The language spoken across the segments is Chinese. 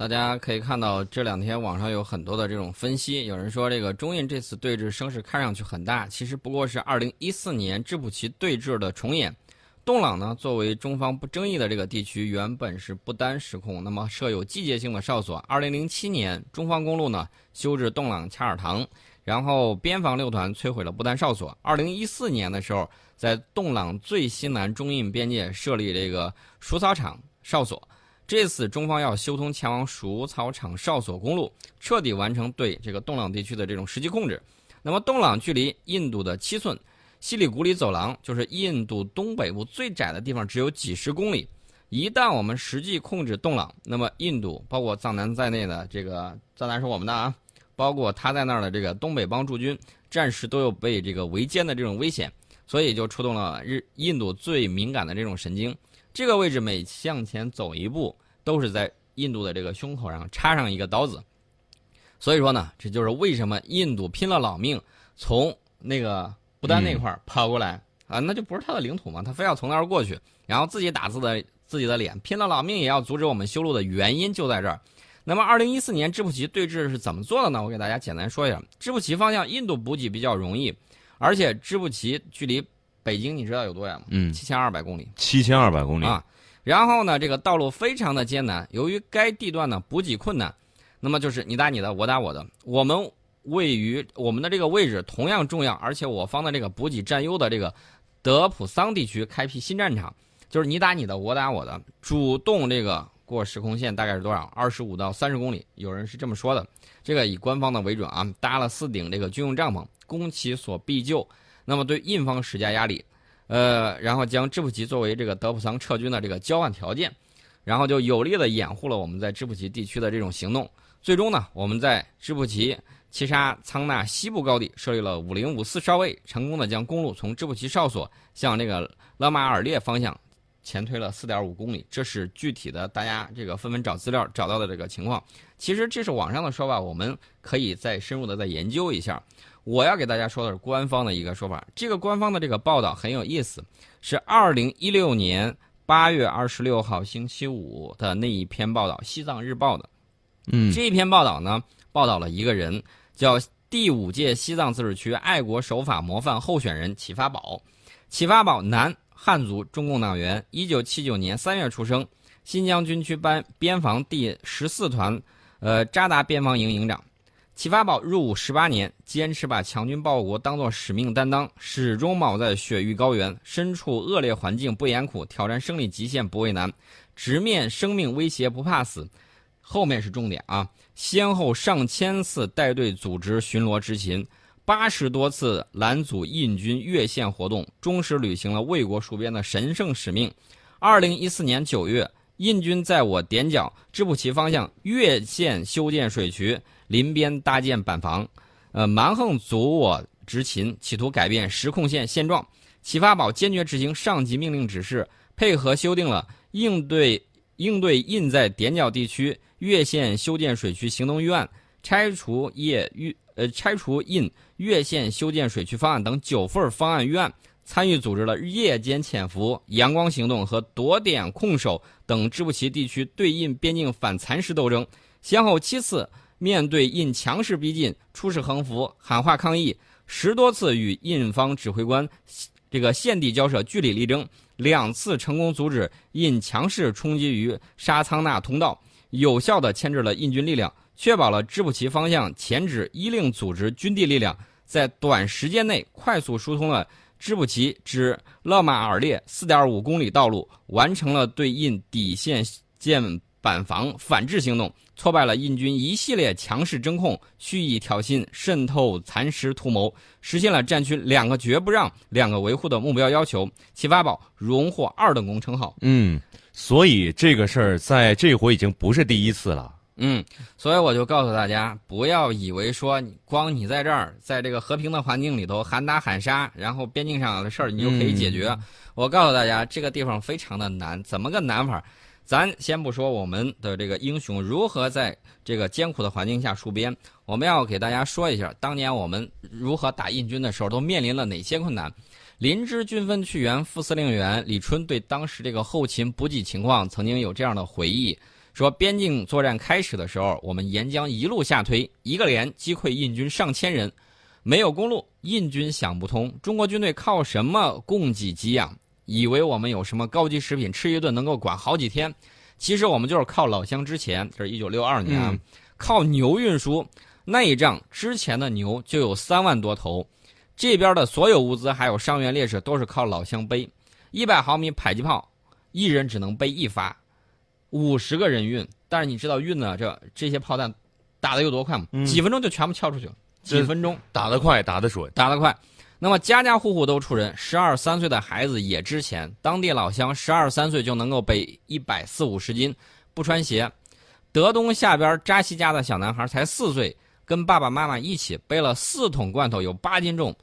大家可以看到这两天网上有很多的这种分析，有人说这个中印这次对峙声势看上去很大，其实不过是2014年质朴旗对峙的重演。洞朗呢，作为中方不争议的这个地区，原本是不丹实控，那么设有季节性的哨所。2007年，中方公路呢修至洞朗恰尔塘，然后边防六团摧毁了不丹哨所。2014年的时候，在洞朗最西南中印边界设立这个鼠草场哨所。这次中方要修通前往鼠草场哨所公路，彻底完成对这个洞朗地区的这种实际控制。那么，洞朗距离印度的七寸西里古里走廊，就是印度东北部最窄的地方，只有几十公里。一旦我们实际控制洞朗，那么印度包括藏南在内的这个藏南是我们的啊，包括他在那儿的这个东北邦驻军，暂时都有被这个围歼的这种危险，所以就触动了日印度最敏感的这种神经。这个位置每向前走一步，都是在印度的这个胸口上插上一个刀子。所以说呢，这就是为什么印度拼了老命从那个不丹那块儿跑过来啊，那就不是他的领土嘛，他非要从那儿过去，然后自己打自己的自己的脸，拼了老命也要阻止我们修路的原因就在这儿。那么，二零一四年支普旗对峙是怎么做的呢？我给大家简单说一下。支普旗方向，印度补给比较容易，而且支普旗距离。北京你知道有多远吗？嗯，七千二百公里。七千二百公里啊！然后呢，这个道路非常的艰难，由于该地段呢补给困难，那么就是你打你的，我打我的。我们位于我们的这个位置同样重要，而且我方的这个补给占优的这个德普桑地区开辟新战场，就是你打你的，我打我的，主动这个过时空线大概是多少？二十五到三十公里，有人是这么说的。这个以官方的为准啊，搭了四顶这个军用帐篷，攻其所必救。那么对印方施加压力，呃，然后将支普旗作为这个德普桑撤军的这个交换条件，然后就有力的掩护了我们在支普旗地区的这种行动。最终呢，我们在支普旗七沙仓纳西部高地设立了五零五四哨位，成功的将公路从支普旗哨所向这个勒马尔列方向前推了四点五公里。这是具体的，大家这个纷纷找资料找到的这个情况。其实这是网上的说法，我们可以再深入的再研究一下。我要给大家说的是官方的一个说法，这个官方的这个报道很有意思，是二零一六年八月二十六号星期五的那一篇报道，《西藏日报》的。嗯，这一篇报道呢，报道了一个人，叫第五届西藏自治区爱国守法模范候选人启发宝。启发宝，男，汉族，中共党员，一九七九年三月出生，新疆军区班边防第十四团，呃，扎达边防营营长。启发宝入伍十八年，坚持把强军报国当作使命担当，始终铆在雪域高原，身处恶劣环境不言苦，挑战生理极限不畏难，直面生命威胁不怕死。后面是重点啊！先后上千次带队组织巡逻执勤，八十多次拦阻印军越线活动，忠实履行了为国戍边的神圣使命。二零一四年九月，印军在我点脚支普旗方向越线修建水渠。临边搭建板房，呃，蛮横阻我执勤，企图改变实控线现状。启发宝坚决执行上级命令指示，配合修订了应对应对印在点角地区越线修建水渠行动预案，拆除业预呃拆除印越线修建水渠方案等九份方案预案，参与组织了夜间潜伏、阳光行动和夺点控守等支布旗地区对印边境反蚕食斗争，先后七次。面对印强势逼近，出使横幅、喊话抗议，十多次与印方指挥官这个现地交涉，据理力争，两次成功阻止印强势冲击于沙仓纳通道，有效地牵制了印军力量，确保了支普旗方向前指依令组织军地力量在短时间内快速疏通了支普旗至勒马尔列四点五公里道路，完成了对印底线建。板房反制行动挫败了印军一系列强势争控、蓄意挑衅、渗透、蚕食图谋，实现了战区两个绝不让、两个维护的目标要求。齐发宝荣获二等功称号。嗯，所以这个事儿在这回已经不是第一次了。嗯，所以我就告诉大家，不要以为说光你在这儿，在这个和平的环境里头喊打喊杀，然后边境上的事儿你就可以解决。我告诉大家，这个地方非常的难，怎么个难法？咱先不说我们的这个英雄如何在这个艰苦的环境下戍边，我们要给大家说一下，当年我们如何打印军的时候都面临了哪些困难。林芝军分区原副司令员李春对当时这个后勤补给情况曾经有这样的回忆，说边境作战开始的时候，我们沿江一路下推，一个连击溃印军上千人，没有公路，印军想不通，中国军队靠什么供给给养？以为我们有什么高级食品，吃一顿能够管好几天，其实我们就是靠老乡之前，这是一九六二年啊，靠牛运输。那一仗之前的牛就有三万多头，这边的所有物资还有伤员烈士都是靠老乡背，一百毫米迫击炮，一人只能背一发，五十个人运。但是你知道运呢，这这些炮弹打的有多快吗？几分钟就全部敲出去了，几分钟打得快，打得准，打得快。那么家家户户都出人，十二三岁的孩子也值钱。当地老乡十二三岁就能够背一百四五十斤，不穿鞋。德东下边扎西家的小男孩才四岁，跟爸爸妈妈一起背了四桶罐头，有八斤重。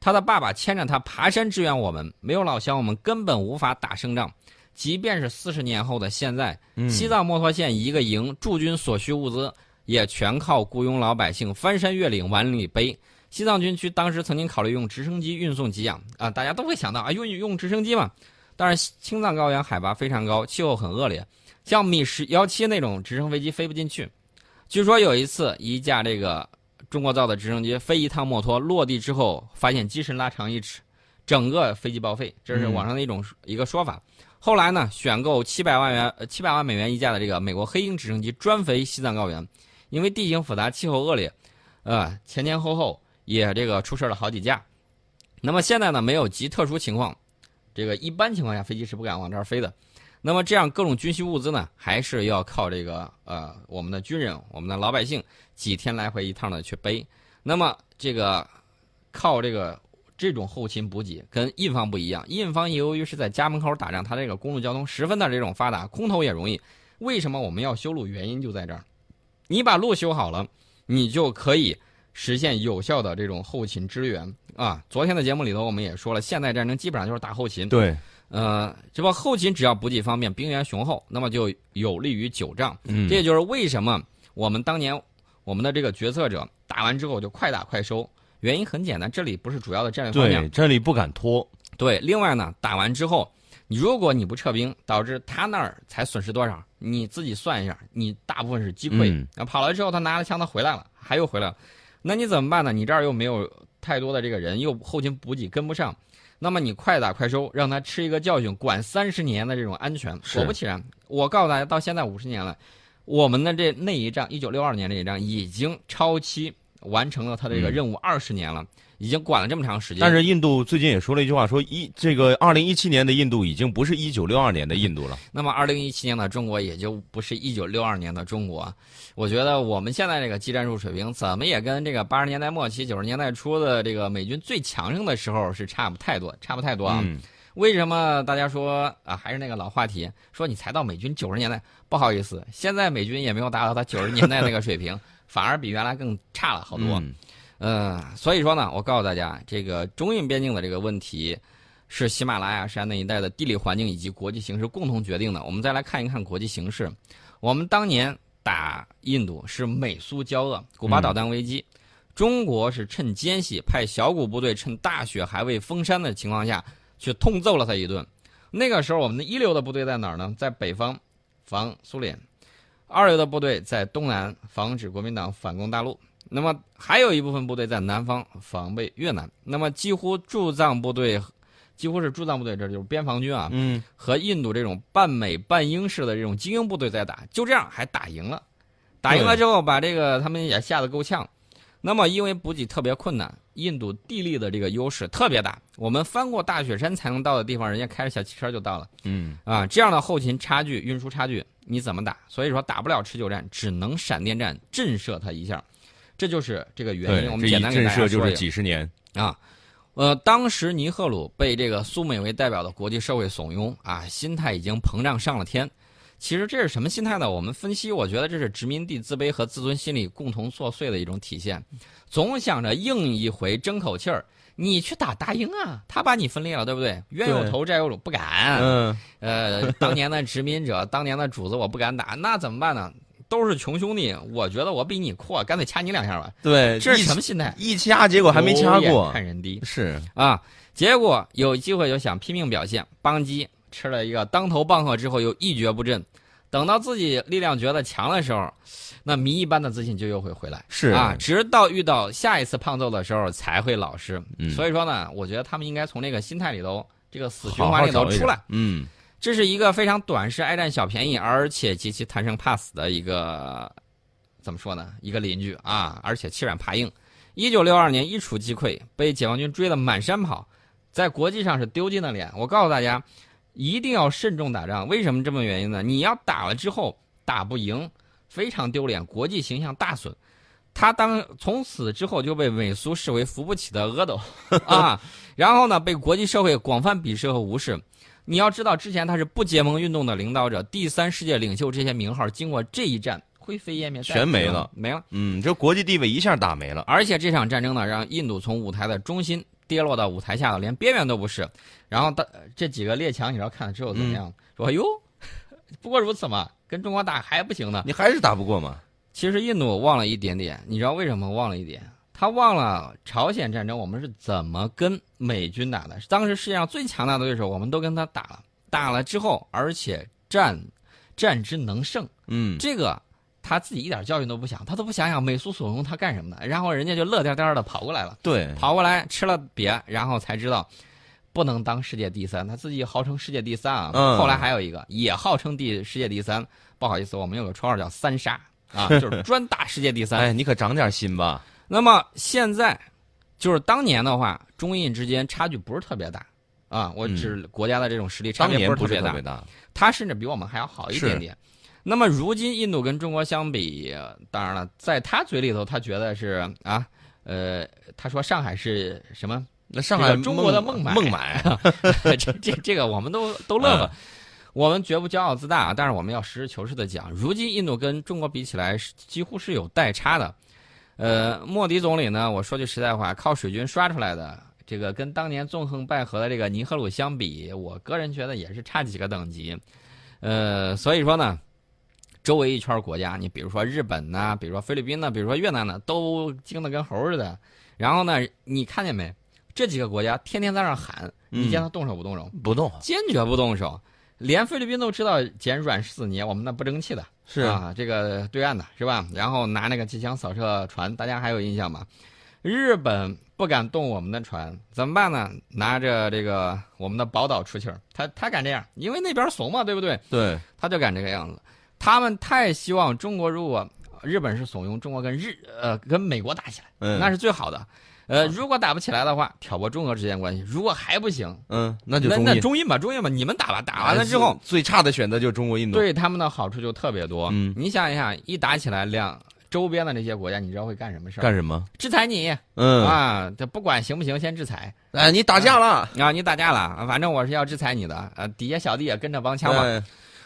他的爸爸牵着他爬山支援我们，没有老乡，我们根本无法打胜仗。即便是四十年后的现在，西藏墨脱县一个营驻军所需物资也全靠雇佣老百姓翻山越岭往里背。西藏军区当时曾经考虑用直升机运送给养啊，大家都会想到啊，用用直升机嘛。但是青藏高原海拔非常高，气候很恶劣，像米十幺七那种直升飞机飞不进去。据说有一次，一架这个中国造的直升机飞一趟墨脱，落地之后发现机身拉长一尺，整个飞机报废，这是网上的一种一个说法。后来呢，选购七百万元呃七百万美元一架的这个美国黑鹰直升机专飞西藏高原，因为地形复杂，气候恶劣，呃，前前后后。也这个出事了好几架，那么现在呢没有极特殊情况，这个一般情况下飞机是不敢往这儿飞的。那么这样各种军需物资呢，还是要靠这个呃我们的军人、我们的老百姓几天来回一趟的去背。那么这个靠这个这种后勤补给跟印方不一样，印方由于是在家门口打仗，它这个公路交通十分的这种发达，空投也容易。为什么我们要修路？原因就在这儿，你把路修好了，你就可以。实现有效的这种后勤支援啊！昨天的节目里头我们也说了，现代战争基本上就是打后勤。对，呃，这不后勤只要补给方面，兵源雄厚，那么就有利于久战。嗯，这也就是为什么我们当年我们的这个决策者打完之后就快打快收，原因很简单，这里不是主要的战略方面。对，这里不敢拖。对，另外呢，打完之后，你如果你不撤兵，导致他那儿才损失多少，你自己算一下，你大部分是击溃。嗯。跑了之后，他拿了枪，他回来了，还又回来了。那你怎么办呢？你这儿又没有太多的这个人，又后勤补给跟不上，那么你快打快收，让他吃一个教训，管三十年的这种安全。果不其然，我告诉大家，到现在五十年了，我们的这那一仗，一九六二年这一仗已经超期完成了他的这个任务二十年了。已经管了这么长时间，但是印度最近也说了一句话，说一这个二零一七年的印度已经不是一九六二年的印度了。那么二零一七年的中国也就不是一九六二年的中国。我觉得我们现在这个技战术水平，怎么也跟这个八十年代末期、九十年代初的这个美军最强盛的时候是差不太多，差不太多啊。为什么大家说啊？还是那个老话题，说你才到美军九十年代？不好意思，现在美军也没有达到他九十年代那个水平，反而比原来更差了好多。呃，所以说呢，我告诉大家，这个中印边境的这个问题，是喜马拉雅山那一带的地理环境以及国际形势共同决定的。我们再来看一看国际形势。我们当年打印度是美苏交恶，古巴导弹危机，中国是趁间隙派小股部队，趁大雪还未封山的情况下去痛揍了他一顿。那个时候，我们的一流的部队在哪儿呢？在北方防苏联，二流的部队在东南防止国民党反攻大陆。那么还有一部分部队在南方防备越南。那么几乎驻藏部队，几乎是驻藏部队，这就是边防军啊。嗯。和印度这种半美半英式的这种精英部队在打，就这样还打赢了。打赢了之后，把这个他们也吓得够呛。那么因为补给特别困难，印度地利的这个优势特别大，我们翻过大雪山才能到的地方，人家开着小汽车就到了。嗯。啊，这样的后勤差距、运输差距，你怎么打？所以说打不了持久战，只能闪电战震慑他一下。这就是这个原因。我们简单给大家说一就是几十年啊，呃，当时尼赫鲁被这个苏美为代表的国际社会怂恿啊，心态已经膨胀上了天。其实这是什么心态呢？我们分析，我觉得这是殖民地自卑和自尊心理共同作祟的一种体现。总想着硬一回争口气儿，你去打大英啊，他把你分裂了，对不对？冤有头债有主，不敢。嗯。呃，当年的殖民者，当年的主子，我不敢打，那怎么办呢？都是穷兄弟，我觉得我比你阔，干脆掐你两下吧。对，这是什么心态？一掐，结果还没掐过，看人低是啊。结果有机会就想拼命表现，邦基吃了一个当头棒喝之后又一蹶不振，等到自己力量觉得强的时候，那谜一般的自信就又会回来。是啊，直到遇到下一次胖揍的时候才会老实。嗯所以说呢，我觉得他们应该从这个心态里头，这个死循环里头出来。嗯，这是一个非常短视、爱占小便宜，而且极其贪生怕死的一个怎么说呢？一个邻居啊，而且欺软怕硬。一九六二年一触即溃，被解放军追得满山跑，在国际上是丢尽了脸。我告诉大家，一定要慎重打仗。为什么这么原因呢？你要打了之后打不赢，非常丢脸，国际形象大损。他当从此之后就被美苏视为扶不起的阿斗啊，然后呢，被国际社会广泛鄙视和无视。你要知道，之前他是不结盟运动的领导者，第三世界领袖这些名号，经过这一战灰飞烟灭，全没了，没了。嗯，这国际地位一下打没了。而且这场战争呢，让印度从舞台的中心跌落到舞台下了，连边缘都不是。然后的这几个列强，你知道看了之后怎么样？说哎呦，不过如此嘛，跟中国打还不行呢。你还是打不过嘛？其实印度忘了一点点，你知道为什么忘了一点？他忘了朝鲜战争我们是怎么跟美军打的。当时世界上最强大的对手，我们都跟他打了，打了之后，而且战战之能胜，嗯，这个他自己一点教训都不想，他都不想想美苏所用他干什么的，然后人家就乐颠颠的跑过来了，对，跑过来吃了瘪，然后才知道不能当世界第三，他自己号称世界第三啊。嗯后来还有一个也号称第世界第三，不好意思，我们有个绰号叫三杀啊，就是专打世界第三。哎，你可长点心吧。那么现在就是当年的话，中印之间差距不是特别大啊，我指国家的这种实力差别不不是特别大他甚至比我们还要好一点点。那么如今印度跟中国相比，当然了，在他嘴里头，他觉得是啊，呃，他说上海是什么？那上海中国的孟孟买孟买，这这这个我们都都乐了。我们绝不骄傲自大啊，但是我们要实事求是的讲，如今印度跟中国比起来，是几乎是有代差的。呃，莫迪总理呢，我说句实在话，靠水军刷出来的，这个跟当年纵横捭阖的这个尼赫鲁相比，我个人觉得也是差几个等级。呃，所以说呢，周围一圈国家，你比如说日本呐、比如说菲律宾呐、比如说越南呢，都精得跟猴似的。然后呢，你看见没？这几个国家天天在那喊，你见他动手不动手？不动，坚决不动手。连菲律宾都知道捡软柿子捏，我们那不争气的是啊，这个对岸的是吧？然后拿那个机枪扫射船，大家还有印象吗？日本不敢动我们的船，怎么办呢？拿着这个我们的宝岛出气儿，他他敢这样，因为那边怂嘛，对不对？对，他就敢这个样子。他们太希望中国如果日本是怂恿中国跟日呃跟美国打起来，嗯，那是最好的。呃，如果打不起来的话，挑拨中俄之间关系；如果还不行，嗯，那就那中印。那中印吧，中印吧，你们打吧，打完了之后，最差的选择就是中国印度。对他们的好处就特别多。嗯你想一想，一打起来，两周边的那些国家，你知道会干什么事儿？干什么？制裁你、嗯，啊！这不管行不行，先制裁哎，你打架了，啊！你打架了，反正我是要制裁你的。呃，底下小弟也跟着帮腔嘛。对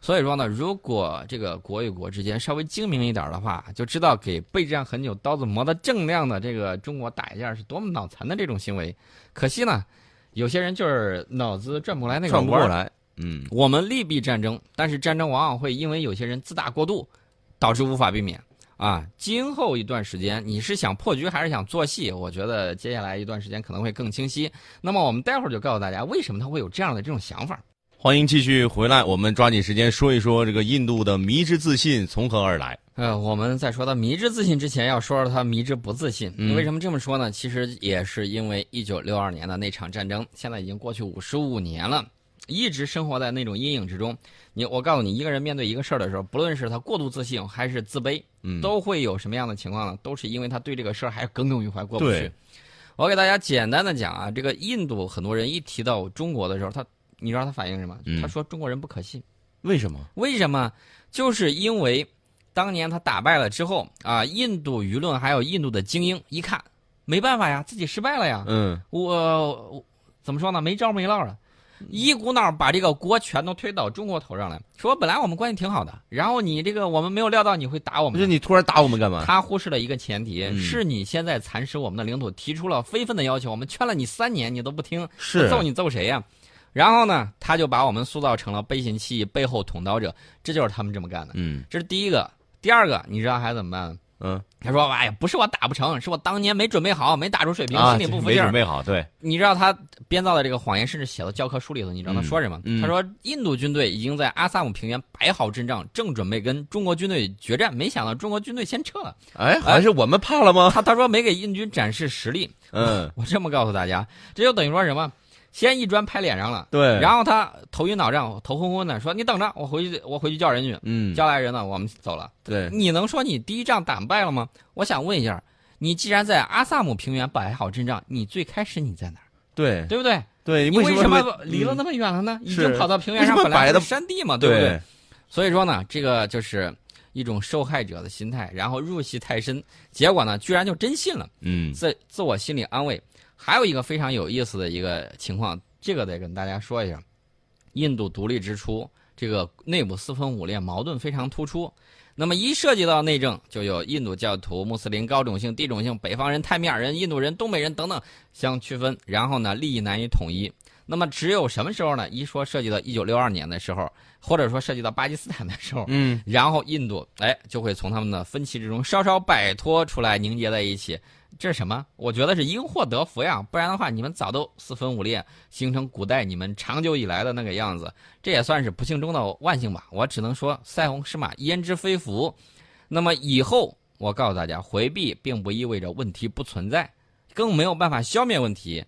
所以说呢，如果这个国与国之间稍微精明一点的话，就知道给备战很久、刀子磨得锃亮的这个中国打一架是多么脑残的这种行为。可惜呢，有些人就是脑子转不过来那个。转不过来。嗯，我们利弊战争，但是战争往往会因为有些人自大过度，导致无法避免。啊，今后一段时间，你是想破局还是想做戏？我觉得接下来一段时间可能会更清晰。那么我们待会儿就告诉大家，为什么他会有这样的这种想法。欢迎继续回来，我们抓紧时间说一说这个印度的迷之自信从何而来。呃，我们在说到迷之自信之前，要说说他迷之不自信。嗯为什么这么说呢？其实也是因为一九六二年的那场战争，现在已经过去五十五年了，一直生活在那种阴影之中。你，我告诉你，一个人面对一个事儿的时候，不论是他过度自信还是自卑，嗯，都会有什么样的情况呢？都是因为他对这个事儿还耿耿于怀，过不去。我给大家简单的讲啊，这个印度很多人一提到中国的时候，他你知道他反映什么？嗯他说中国人不可信。为什么？为什么？就是因为当年他打败了之后啊，印度舆论还有印度的精英一看，没办法呀，自己失败了呀，嗯，我我怎么说呢？没招没落了，一股脑把这个锅全都推到中国头上来，说本来我们关系挺好的，然后你这个我们没有料到你会打我们。不是你突然打我们干嘛？他忽视了一个前提，嗯是你现在蚕食我们的领土，提出了非分的要求，我们劝了你三年，你都不听，是揍你揍谁呀？然后呢，他就把我们塑造成了背信弃义、背后捅刀者，这就是他们这么干的。嗯，这是第一个。第二个，你知道还怎么办？嗯他说：“哎呀，不是我打不成，是我当年没准备好，没打出水平，啊，心里不服劲儿。没准备好，对，你知道他编造的这个谎言，甚至写到教科书里头。你知道他说什么？嗯嗯他说印度军队已经在阿萨姆平原摆好阵仗，正准备跟中国军队决战，没想到中国军队先撤了。哎，还是我们怕了吗？他他说没给印军展示实力。嗯，我这么告诉大家，这就等于说什么？先一砖拍脸上了，对，然后他头晕脑胀、头昏昏的，说你等着，我回去我回去叫人去，嗯，叫来人了，我们走了。对，你能说你第一仗打败了吗？我想问一下，你既然在阿萨姆平原摆好阵仗，你最开始你在哪儿？对，对不对？对，你为什么么离了那么远了呢？已经跑到平原上，本来是山地嘛，对不对？对？所以说呢，这个就是一种受害者的心态，然后入戏太深，结果呢，居然就真信了，嗯自自我心理安慰。还有一个非常有意思的一个情况，这个得跟大家说一下：印度独立之初，这个内部四分五裂，矛盾非常突出。那么一涉及到内政，就有印度教徒、穆斯林、高种姓、低种姓、北方人、泰米尔人、印度人、东北人等等相区分，然后呢，利益难以统一。那么只有什么时候呢？一说涉及到一九六二年的时候，或者说涉及到巴基斯坦的时候，嗯，然后印度哎就会从他们的分歧之中稍稍摆脱出来，凝结在一起。这是什么？我觉得是因祸得福呀，不然的话，你们早都四分五裂，形成古代你们长久以来的那个样子。这也算是不幸中的万幸吧。我只能说塞翁失马，焉知非福。那么以后，我告诉大家，回避并不意味着问题不存在，更没有办法消灭问题。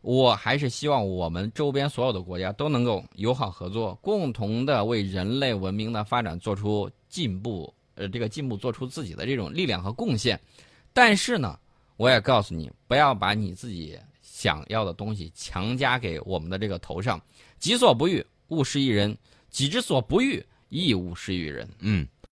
我还是希望我们周边所有的国家都能够友好合作，共同的为人类文明的发展做出进步，呃，这个进步做出自己的这种力量和贡献。但是呢，我也告诉你，不要把你自己想要的东西强加给我们的这个头上。己所不欲，勿施于人；己之所不欲，亦勿施于人。嗯，